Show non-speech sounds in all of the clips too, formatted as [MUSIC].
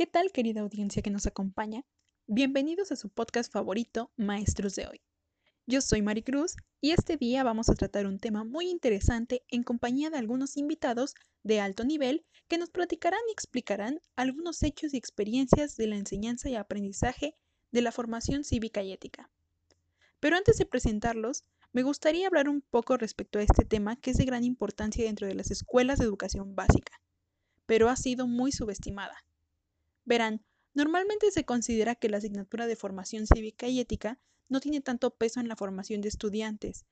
¿Qué tal querida audiencia que nos acompaña? Bienvenidos a su podcast favorito, Maestros de hoy. Yo soy Maricruz y este día vamos a tratar un tema muy interesante en compañía de algunos invitados de alto nivel que nos platicarán y explicarán algunos hechos y experiencias de la enseñanza y aprendizaje de la formación cívica y ética. Pero antes de presentarlos, me gustaría hablar un poco respecto a este tema que es de gran importancia dentro de las escuelas de educación básica, pero ha sido muy subestimada. Verán, normalmente se considera que la asignatura de formación cívica y ética no tiene tanto peso en la formación de estudiantes,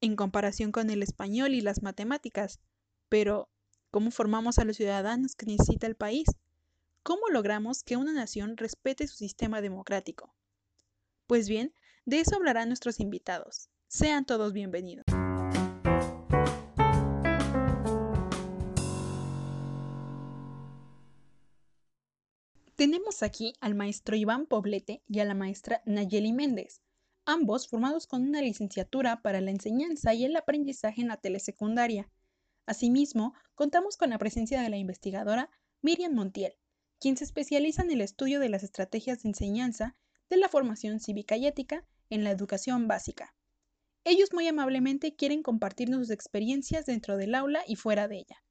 en comparación con el español y las matemáticas, pero ¿cómo formamos a los ciudadanos que necesita el país? ¿Cómo logramos que una nación respete su sistema democrático? Pues bien, de eso hablarán nuestros invitados. Sean todos bienvenidos. Tenemos aquí al maestro Iván Poblete y a la maestra Nayeli Méndez, ambos formados con una licenciatura para la enseñanza y el aprendizaje en la telesecundaria. Asimismo, contamos con la presencia de la investigadora Miriam Montiel, quien se especializa en el estudio de las estrategias de enseñanza de la formación cívica y ética en la educación básica. Ellos muy amablemente quieren compartirnos sus experiencias dentro del aula y fuera de ella.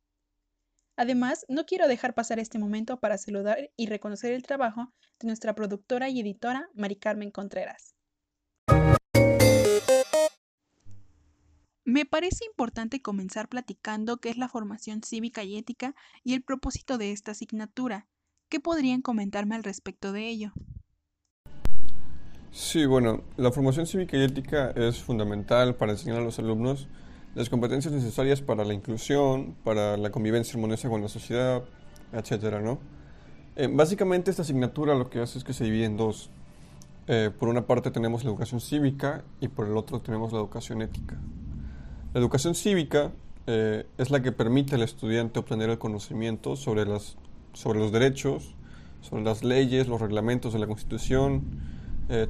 Además, no quiero dejar pasar este momento para saludar y reconocer el trabajo de nuestra productora y editora, Mari Carmen Contreras. Me parece importante comenzar platicando qué es la formación cívica y ética y el propósito de esta asignatura. ¿Qué podrían comentarme al respecto de ello? Sí, bueno, la formación cívica y ética es fundamental para enseñar a los alumnos las competencias necesarias para la inclusión, para la convivencia armoniosa con la sociedad, etcétera, ¿no? Eh, básicamente esta asignatura lo que hace es que se divide en dos. Eh, por una parte tenemos la educación cívica y por el otro tenemos la educación ética. La educación cívica eh, es la que permite al estudiante obtener el conocimiento sobre, las, sobre los derechos, sobre las leyes, los reglamentos de la Constitución,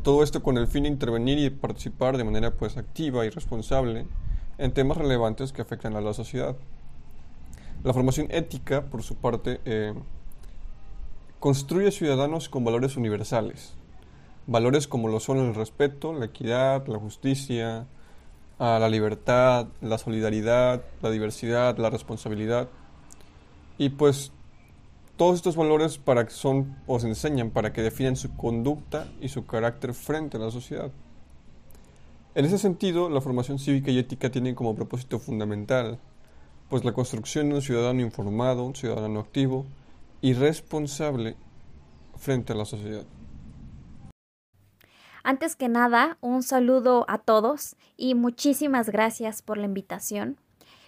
todo esto con el fin de intervenir y participar de manera pues activa y responsable en temas relevantes que afectan a la sociedad. La formación ética, por su parte, eh, construye ciudadanos con valores universales, valores como lo son el respeto, la equidad, la justicia, la libertad, la solidaridad, la diversidad, la responsabilidad. Y pues todos estos valores para que son o se enseñan para que definan su conducta y su carácter frente a la sociedad. En ese sentido, la formación cívica y ética tienen como propósito fundamental, pues la construcción de un ciudadano informado, un ciudadano activo y responsable frente a la sociedad. Antes que nada, un saludo a todos y muchísimas gracias por la invitación.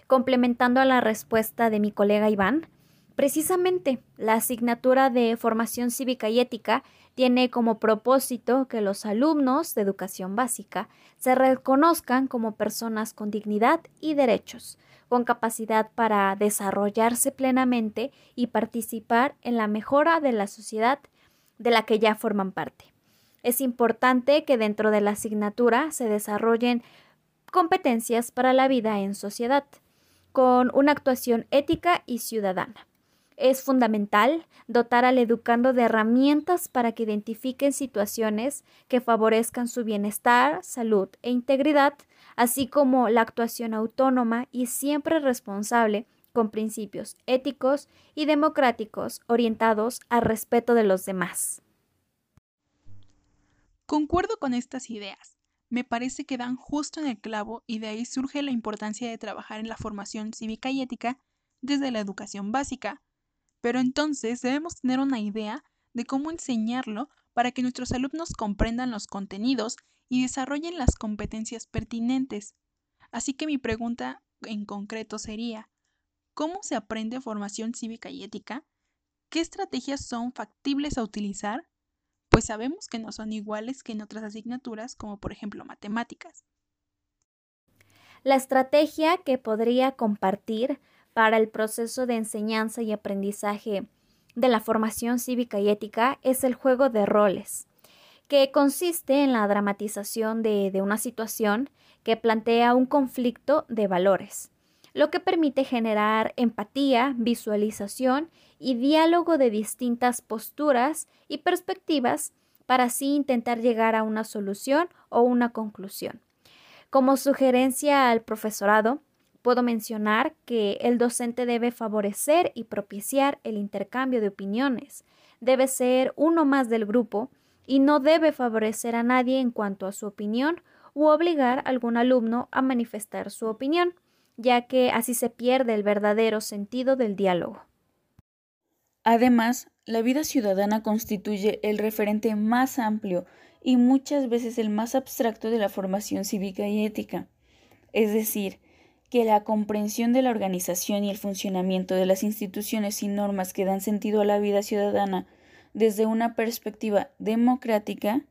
Complementando a la respuesta de mi colega Iván, Precisamente, la asignatura de formación cívica y ética tiene como propósito que los alumnos de educación básica se reconozcan como personas con dignidad y derechos, con capacidad para desarrollarse plenamente y participar en la mejora de la sociedad de la que ya forman parte. Es importante que dentro de la asignatura se desarrollen competencias para la vida en sociedad, con una actuación ética y ciudadana. Es fundamental dotar al educando de herramientas para que identifiquen situaciones que favorezcan su bienestar, salud e integridad, así como la actuación autónoma y siempre responsable con principios éticos y democráticos orientados al respeto de los demás. Concuerdo con estas ideas. Me parece que dan justo en el clavo y de ahí surge la importancia de trabajar en la formación cívica y ética desde la educación básica, pero entonces debemos tener una idea de cómo enseñarlo para que nuestros alumnos comprendan los contenidos y desarrollen las competencias pertinentes. Así que mi pregunta en concreto sería, ¿cómo se aprende formación cívica y ética? ¿Qué estrategias son factibles a utilizar? Pues sabemos que no son iguales que en otras asignaturas como por ejemplo matemáticas. La estrategia que podría compartir para el proceso de enseñanza y aprendizaje de la formación cívica y ética es el juego de roles, que consiste en la dramatización de, una situación que plantea un conflicto de valores. lo que permite generar empatía, visualización y diálogo de distintas posturas y perspectivas para así intentar llegar a una solución o una conclusión. Como sugerencia al profesorado, puedo mencionar que el docente debe favorecer y propiciar el intercambio de opiniones, debe ser uno más del grupo y no debe favorecer a nadie en cuanto a su opinión u obligar a algún alumno a manifestar su opinión, ya que así se pierde el verdadero sentido del diálogo. Además, la vida ciudadana constituye el referente más amplio y muchas veces el más abstracto de la formación cívica y ética. Es decir, que la comprensión de la organización y el funcionamiento de las instituciones y normas que dan sentido a la vida ciudadana desde una perspectiva democrática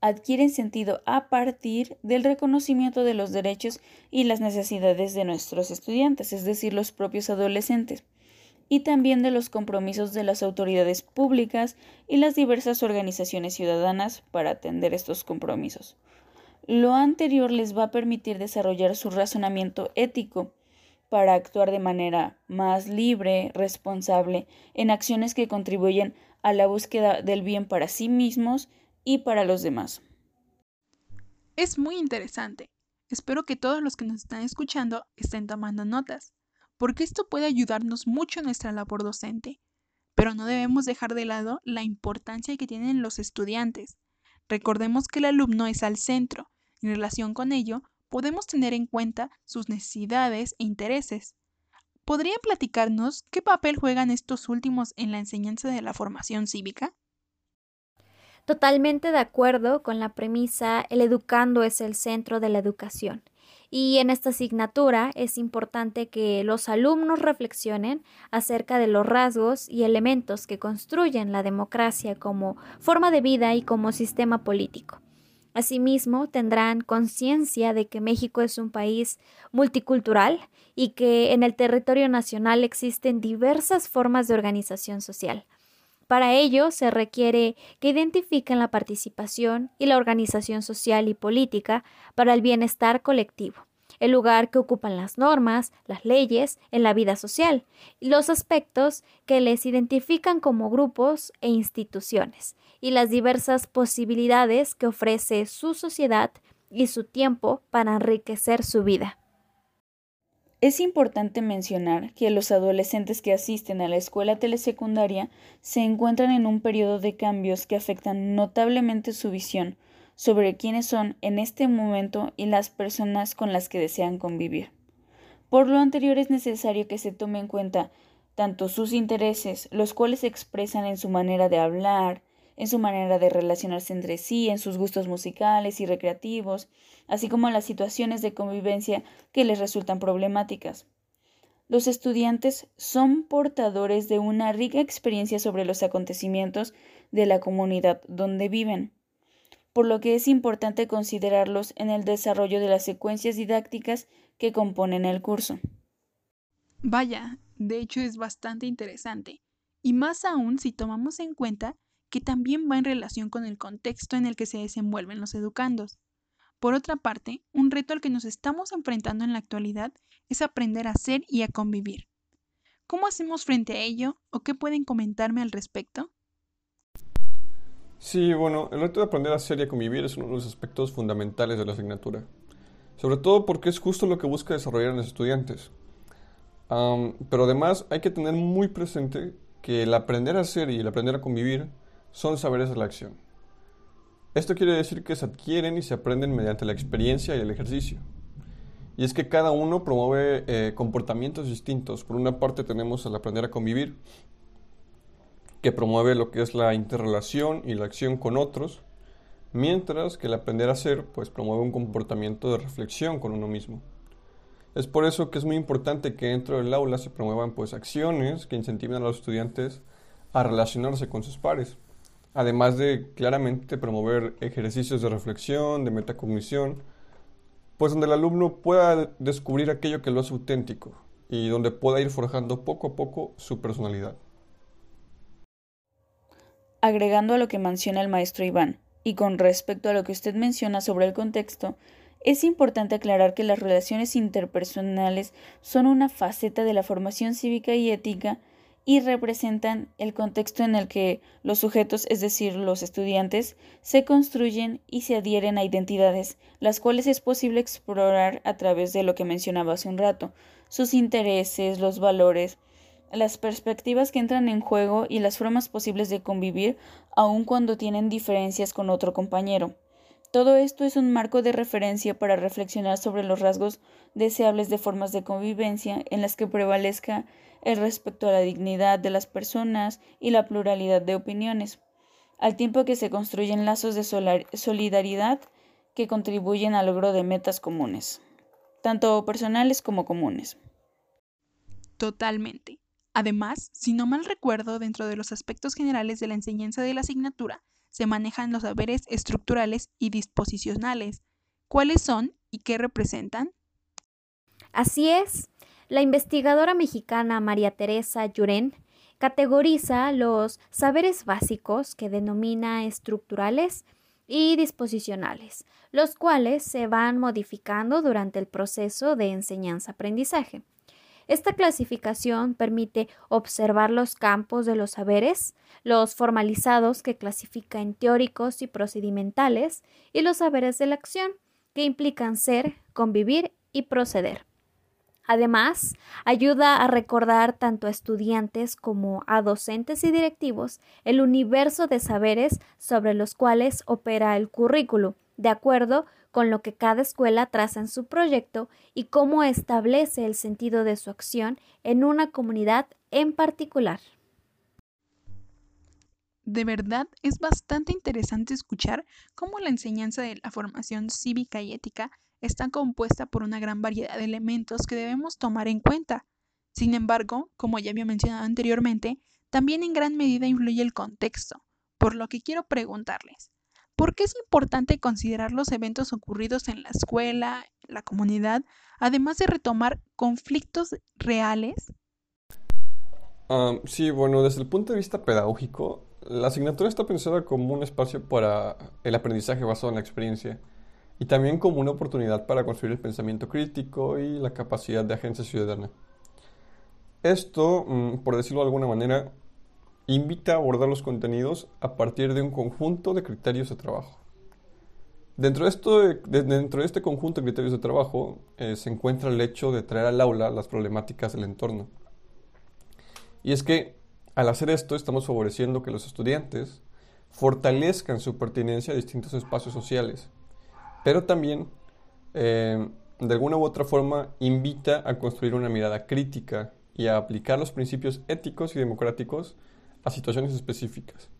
adquieren sentido a partir del reconocimiento de los derechos y las necesidades de nuestros estudiantes, es decir, los propios adolescentes y también de los compromisos de las autoridades públicas y las diversas organizaciones ciudadanas para atender estos compromisos. Lo anterior les va a permitir desarrollar su razonamiento ético para actuar de manera más libre, responsable, en acciones que contribuyen a la búsqueda del bien para sí mismos y para los demás. Es muy interesante. Espero que todos los que nos están escuchando estén tomando notas porque esto puede ayudarnos mucho en nuestra labor docente. Pero no debemos dejar de lado la importancia que tienen los estudiantes. Recordemos que el alumno es al centro. En relación con ello, podemos tener en cuenta sus necesidades e intereses. ¿Podrían platicarnos qué papel juegan estos últimos en la enseñanza de la formación cívica? Totalmente de acuerdo con la premisa el educando es el centro de la educación. Y en esta asignatura es importante que los alumnos reflexionen acerca de los rasgos y elementos que construyen la democracia como forma de vida y como sistema político. Asimismo, tendrán conciencia de que México es un país multicultural y que en el territorio nacional existen diversas formas de organización social. Para ello se requiere que identifiquen la participación y la organización social y política para el bienestar colectivo, el lugar que ocupan las normas, las leyes en la vida social los aspectos que les identifican como grupos e instituciones y las diversas posibilidades que ofrece su sociedad y su tiempo para enriquecer su vida. Es importante mencionar que los adolescentes que asisten a la escuela telesecundaria se encuentran en un periodo de cambios que afectan notablemente su visión sobre quiénes son en este momento y las personas con las que desean convivir. Por lo anterior es necesario que se tome en cuenta tanto sus intereses, los cuales se expresan en su manera de hablar, en su manera de relacionarse entre sí, en sus gustos musicales y recreativos, así como las situaciones de convivencia que les resultan problemáticas. Los estudiantes son portadores de una rica experiencia sobre los acontecimientos de la comunidad donde viven, por lo que es importante considerarlos en el desarrollo de las secuencias didácticas que componen el curso. Vaya, de hecho es bastante interesante, y más aún si tomamos en cuenta que también va en relación con el contexto en el que se desenvuelven los educandos. Por otra parte, un reto al que nos estamos enfrentando en la actualidad es aprender a ser y a convivir. ¿Cómo hacemos frente a ello o qué pueden comentarme al respecto? Sí, bueno, el reto de aprender a ser y a convivir es uno de los aspectos fundamentales de la asignatura, sobre todo porque es justo lo que busca desarrollar en los estudiantes. pero además hay que tener muy presente que el aprender a ser y el aprender a convivir son saberes de la acción. Esto quiere decir que se adquieren y se aprenden mediante la experiencia y el ejercicio. Y es que cada uno promueve eh, comportamientos distintos. Por una parte tenemos el aprender a convivir, que promueve lo que es la interrelación y la acción con otros, mientras que el aprender a ser pues promueve un comportamiento de reflexión con uno mismo. Es por eso que es muy importante que dentro del aula se promuevan pues acciones que incentiven a los estudiantes a relacionarse con sus pares además de claramente promover ejercicios de reflexión, de metacognición, pues donde el alumno pueda descubrir aquello que lo hace auténtico y donde pueda ir forjando poco a poco su personalidad. Agregando a lo que menciona el maestro Iván, y con respecto a lo que usted menciona sobre el contexto, Es importante aclarar que las relaciones interpersonales son una faceta de la formación cívica y ética y representan el contexto en el que los sujetos, es decir, los estudiantes, se construyen y se adhieren a identidades, las cuales es posible explorar a través de lo que mencionaba hace un rato, sus intereses, los valores, las perspectivas que entran en juego y las formas posibles de convivir aun cuando tienen diferencias con otro compañero. Todo esto es un marco de referencia para reflexionar sobre los rasgos deseables de formas de convivencia en las que prevalezca el respeto a la dignidad de las personas y la pluralidad de opiniones, al tiempo que se construyen lazos de solidaridad que contribuyen al logro de metas comunes, tanto personales como comunes. Totalmente. Además, si no mal recuerdo, dentro de los aspectos generales de la enseñanza de la asignatura, se manejan los saberes estructurales y disposicionales. ¿Cuáles son y qué representan? Así es. La investigadora mexicana María Teresa Llurén categoriza los saberes básicos que denomina estructurales y disposicionales, los cuales se van modificando durante el proceso de enseñanza-aprendizaje. Esta clasificación permite observar los campos de los saberes, los formalizados que clasifica en teóricos y procedimentales, y los saberes de la acción, que implican ser, convivir y proceder. Además, ayuda a recordar tanto a estudiantes como a docentes y directivos el universo de saberes sobre los cuales opera el currículo, de acuerdo con lo que cada escuela traza en su proyecto y cómo establece el sentido de su acción en una comunidad en particular. De verdad es bastante interesante escuchar cómo la enseñanza de la formación cívica y ética está compuesta por una gran variedad de elementos que debemos tomar en cuenta. Sin embargo, como ya había mencionado anteriormente, también en gran medida influye el contexto, por lo que quiero preguntarles, ¿Por qué es importante considerar los eventos ocurridos en la escuela, la comunidad, además de retomar conflictos reales? sí, bueno, desde el punto de vista pedagógico, la asignatura está pensada como un espacio para el aprendizaje basado en la experiencia y también como una oportunidad para construir el pensamiento crítico y la capacidad de agencia ciudadana. Esto, mm, por decirlo de alguna manera, invita a abordar los contenidos a partir de un conjunto de criterios de trabajo. Dentro de, esto, dentro de este conjunto de criterios de trabajo eh, se encuentra el hecho de traer al aula las problemáticas del entorno. Y es que al hacer esto estamos favoreciendo que los estudiantes fortalezcan su pertinencia a distintos espacios sociales, pero también eh, de alguna u otra forma invita a construir una mirada crítica y a aplicar los principios éticos y democráticos a situaciones específicas.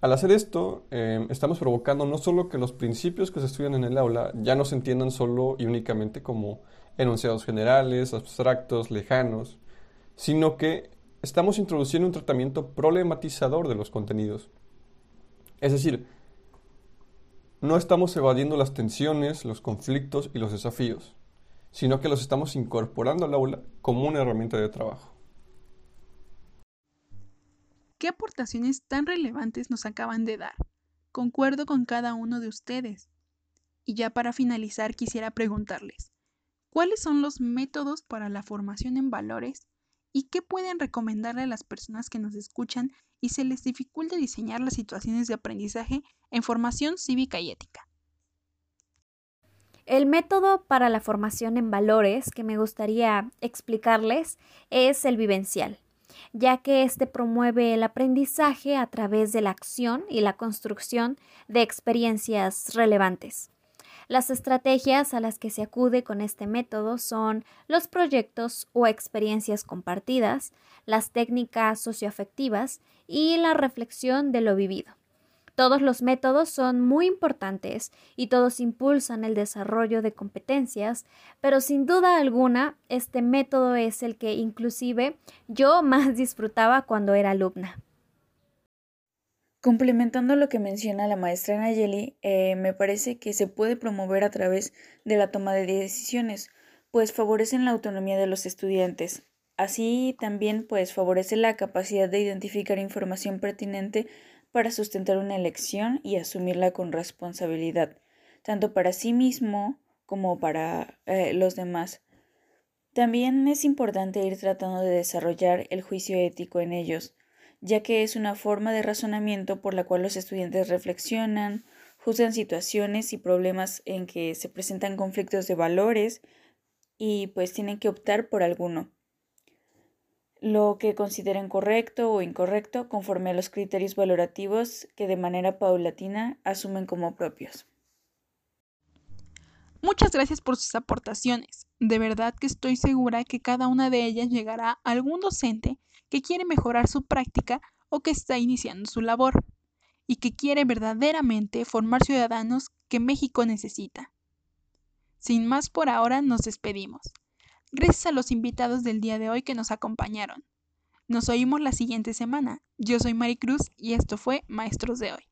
Al hacer esto, em, estamos provocando no solo que los principios que se estudian en el aula ya no se entiendan solo y únicamente como enunciados generales, abstractos, lejanos, sino que estamos introduciendo un tratamiento problematizador de los contenidos. Es decir, no estamos evadiendo las tensiones, los conflictos y los desafíos, sino que los estamos incorporando al aula como una herramienta de trabajo. ¿Qué aportaciones tan relevantes nos acaban de dar? Concuerdo con cada uno de ustedes. Y ya para finalizar quisiera preguntarles, ¿cuáles son los métodos para la formación en valores y qué pueden recomendarle a las personas que nos escuchan y se les dificulta diseñar las situaciones de aprendizaje en formación cívica y ética? El método para la formación en valores que me gustaría explicarles es el vivencial ya que éste promueve el aprendizaje a través de la acción y la construcción de experiencias relevantes. Las estrategias a las que se acude con este método son los proyectos o experiencias compartidas, las técnicas socioafectivas y la reflexión de lo vivido. Todos los métodos son muy importantes y todos impulsan el desarrollo de competencias, pero sin duda alguna este método es el que inclusive yo [LAUGHS] más disfrutaba cuando era alumna. Complementando lo que menciona la maestra Nayeli, eh, me parece que se puede promover a través de la toma de decisiones, pues favorecen la autonomía de los estudiantes. Así también pues favorece la capacidad de identificar información pertinente para sustentar una elección y asumirla con responsabilidad. tanto para sí mismo como para eh, los demás. También es importante ir tratando de desarrollar el juicio ético en ellos, ya que es una forma de razonamiento por la cual los estudiantes reflexionan, juzgan situaciones y problemas en que se presentan conflictos de valores y pues tienen que optar por alguno lo que consideren correcto o incorrecto conforme a los criterios valorativos que de manera paulatina asumen como propios. Muchas gracias por sus aportaciones. De verdad que estoy segura que cada una de ellas llegará a algún docente que quiere mejorar su práctica o que está iniciando su labor y que quiere verdaderamente formar ciudadanos que México necesita. Sin más por ahora nos despedimos. Gracias a los invitados del día de hoy que nos acompañaron. Nos oímos la siguiente semana. Yo soy Maricruz y esto fue Maestros de hoy.